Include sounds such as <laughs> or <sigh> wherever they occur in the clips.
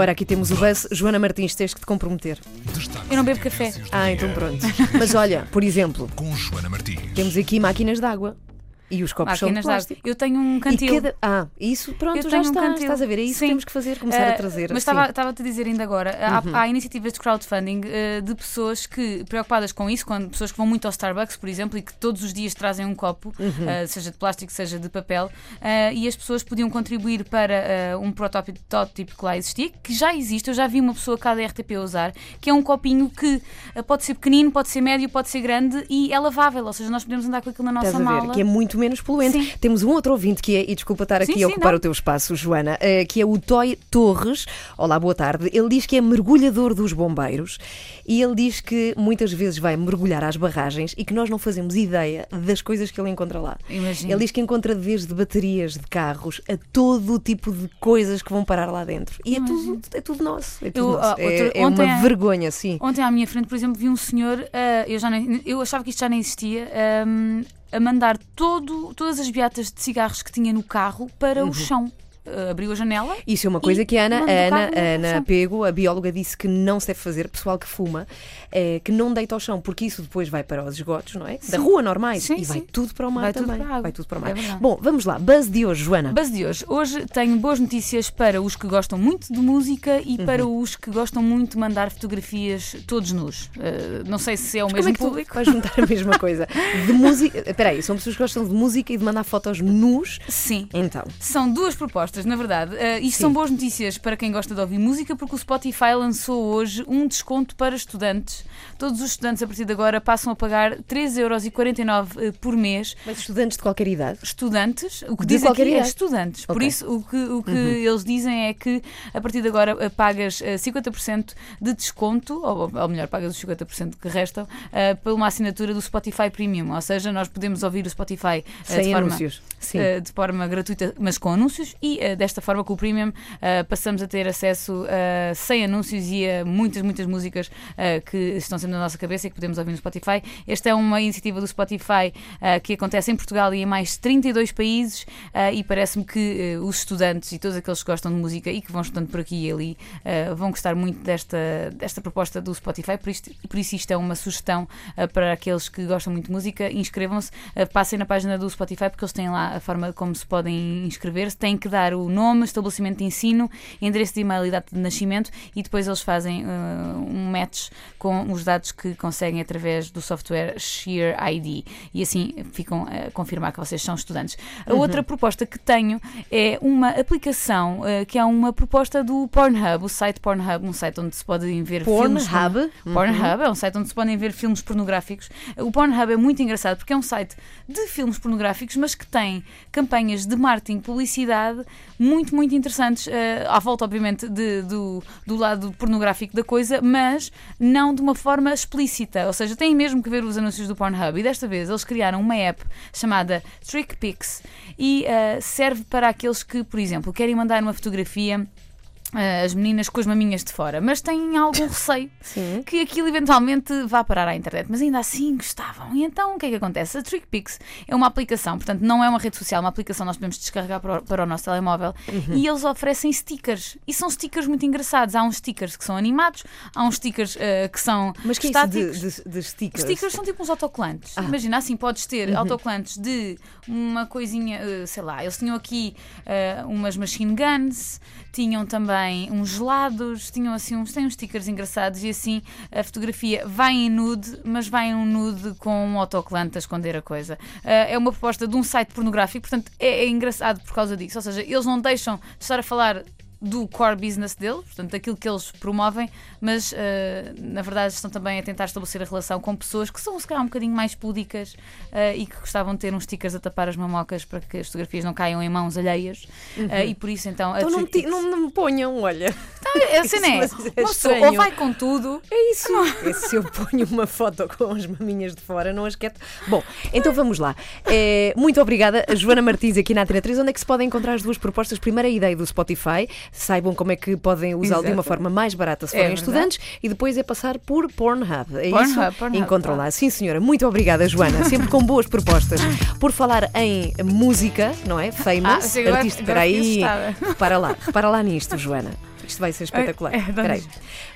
Ora, aqui temos o buzz. Joana Martins, tens que te comprometer. Eu não bebo café. Ah, então pronto. Mas olha, por exemplo, Com Joana Martins. temos aqui máquinas de água. E os copos Máquinas são de plástico. Eu tenho um cantil. cada... Ah, isso, pronto, já um está. cantil. Estás a ver? É isso Sim. que temos que fazer, começar a Ah, trazer. Mas estava-te a dizer ainda agora, há, há iniciativas de crowdfunding eh, de pessoas que, preocupadas com isso, quando pessoas que vão muito ao Starbucks, por exemplo, e que todos os dias trazem um copo, eh, seja de plástico, seja de papel, eh, e as pessoas podiam contribuir para eh, um protótipo, que lá existia, que já existe, eu já vi uma pessoa cá da RTP usar, que é um copinho que eh, pode ser pequenino, pode ser médio, pode ser grande e é lavável, ou seja, nós podemos andar com aquilo na nossa Estás mala. que é muito menos poluente. Sim. Temos um outro ouvinte que é, e desculpa estar aqui Sim, a sim, ocupar não. o teu espaço, Joana, eh, que é o Toy Torres. Olá, boa tarde. Ele diz que é mergulhador dos bombeiros e ele diz que muitas vezes vai mergulhar às barragens e que nós não fazemos ideia das coisas que ele encontra lá. Ele diz que encontra desde baterias de carros a todo o tipo de coisas que vão parar lá dentro. E é tudo, é tudo nosso. É, tudo Eu, nosso. ah, É- outro- é, uma a- vergonha, sim. Ontem à minha frente, por exemplo, vi um senhor, ah, eu, já nem- eu achava que isto já nem existia, ahm, a mandar todo, todas as beatas de cigarros que tinha no carro para Uhum. o chão. Ah, abriu a janela. Isso é uma coisa que a Ana, a Ana, a Ana. Pego, a bióloga, disse que não se deve fazer, pessoal que fuma, é, que não deita ao chão, porque isso depois vai para os esgotos, não é? Da Sim. rua normais. Sim, e vai sim. tudo para o mar Vai tudo também. para a água. Vai tudo para o mar. É. Bom, vamos lá. Buzz de hoje, Joana. Base de hoje. Hoje tenho boas notícias para os que gostam muito de música Uhum. e para os que gostam muito de mandar fotografias todos nus. Ah, não sei se é o Como mesmo é que público. vais juntar a mesma coisa? De música. Espera aí, são pessoas que gostam de música e de mandar fotos nus. Sim. Então, São duas propostas, na verdade. Uh, isto Sim. são boas notícias para quem gosta de ouvir música, porque o Spotify lançou hoje um desconto para estudantes. Todos os estudantes, a partir de agora, passam a pagar 3,49€ eh, por mês. mas estudantes de qualquer idade. Estudantes, o que De dizem aqui é idade. estudantes. Por Ok. Uhum. isso, o que, o que eles dizem é que a partir de agora eh, pagas eh, 50% de desconto, ou, ou melhor, pagas os 50% que restam, eh, por uma assinatura do Spotify Premium. Ou seja, nós podemos ouvir o Spotify eh, Sem de forma anúncios. Sim. eh, de forma gratuita, mas com anúncios, e eh, desta forma, com o Premium, eh, passamos a ter acesso a sem anúncios e a muitas, muitas músicas eh, que estão sempre na nossa cabeça e que podemos ouvir no Spotify. Esta é uma iniciativa do Spotify eh, que acontece em Portugal e em mais 32 países, eh, e parece-me que eh, os estudantes e todos aqueles que gostam de música e que vão estudando por aqui e ali eh, vão gostar muito desta, desta proposta do Spotify, por, isto, por isso isto é uma sugestão eh, para aqueles que gostam muito de música. Inscrevam-se, eh, passem na página do Spotify porque eles têm lá a forma como se podem inscrever-se. Têm que dar o nome, estabelecimento de ensino, endereço de e-mail e data de nascimento e depois eles fazem eh, um match com os dados que conseguem através do software Sheer ID e assim ficam a confirmar que vocês são estudantes. A outra proposta que tenho é uma aplicação eh, que é uma proposta do Pornhub, o site Pornhub, um site onde se podem ver filmes. Pornhub. Pornhub é um site onde se podem ver filmes pornográficos. O Pornhub é muito engraçado porque é um site de filmes pornográficos, mas que tem campanhas de marketing, publicidade muito, muito interessantes, eh, à volta, obviamente, de- do, do lado pornográfico da coisa, mas não de uma forma explícita. Ou seja, têm mesmo que ver os anúncios do Pornhub. E desta vez eles criaram uma app chamada TrickPix e eh, serve para aqueles que, por exemplo, querem mandar uma fotografia. Eh, as meninas com as maminhas de fora, mas têm algum <laughs> receio Sim. que aquilo eventualmente vá parar à internet, mas ainda assim gostavam. E então o que é que acontece? A TrickPix é uma aplicação, portanto não é uma rede social, é uma aplicação que nós podemos descarregar para o, para o nosso telemóvel Uhum. e eles oferecem stickers. E são stickers muito engraçados. Há uns stickers que são animados, há uns stickers eh, que são Mas que é isso estáticos. de, de, de stickers? Stickers são tipo uns autocolantes. Ah. Imagina, assim podes ter Uhum. autocolantes de uma coisinha, eh, sei lá, eles tinham aqui eh, umas machine guns, tinham também uns gelados, tinham assim uns, têm uns stickers engraçados e assim a fotografia vai em nude, mas vai em um nude com um autocolante a esconder a coisa. Eh, é uma proposta de um site pornográfico, portanto é, é engraçado por causa disso. Ou seja, eles não deixam de estar a falar do core business deles, portanto, daquilo que eles promovem, mas eh, na verdade estão também a tentar estabelecer a relação com pessoas que são, se calhar, um bocadinho mais púdicas eh, e que gostavam de ter uns stickers a tapar as mamocas para que as fotografias não caiam em mãos alheias. Eh, e por isso, então, Então não, não, não me ponham, olha. Então, a cena é, é <laughs> uma pessoa ou vai com tudo, É isso. É se eu ponho uma foto com as maminhas de fora, não as quieto. Bom, então vamos lá. É, muito obrigada, Joana Martins, aqui na Antena 3. Onde é que se podem encontrar as duas propostas? Primeira a ideia do Spotify. Saibam como é que podem usá-lo de uma forma mais barata se É forem verdade. estudantes. E depois é passar por Pornhub. É Pornhub, isso? Pornhub, Encontram claro. lá. Sim, senhora. Muito obrigada, Joana. <laughs> Sempre com boas propostas. Por falar em música, não é? Ah, Famous, agora- artista. Espera aí. Repara lá. Repara lá nisto, Joana. Isto vai ser espetacular. É, é, vamos. Espera aí.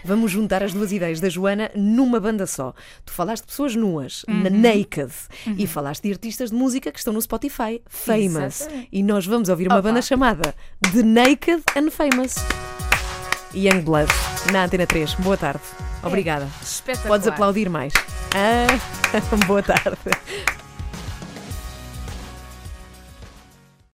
Vamos juntar as duas ideias da Joana numa banda só. Tu falaste de pessoas nuas, na Uhum. Naked, e falaste de artistas de música que estão no Spotify, Famous. Exatamente. E nós vamos ouvir uma Opa. banda chamada The Naked and Famous. Youngblood, na Antena 3. Boa tarde. Obrigada. Espetacular. Podes aplaudir mais. Ah, <laughs> boa tarde.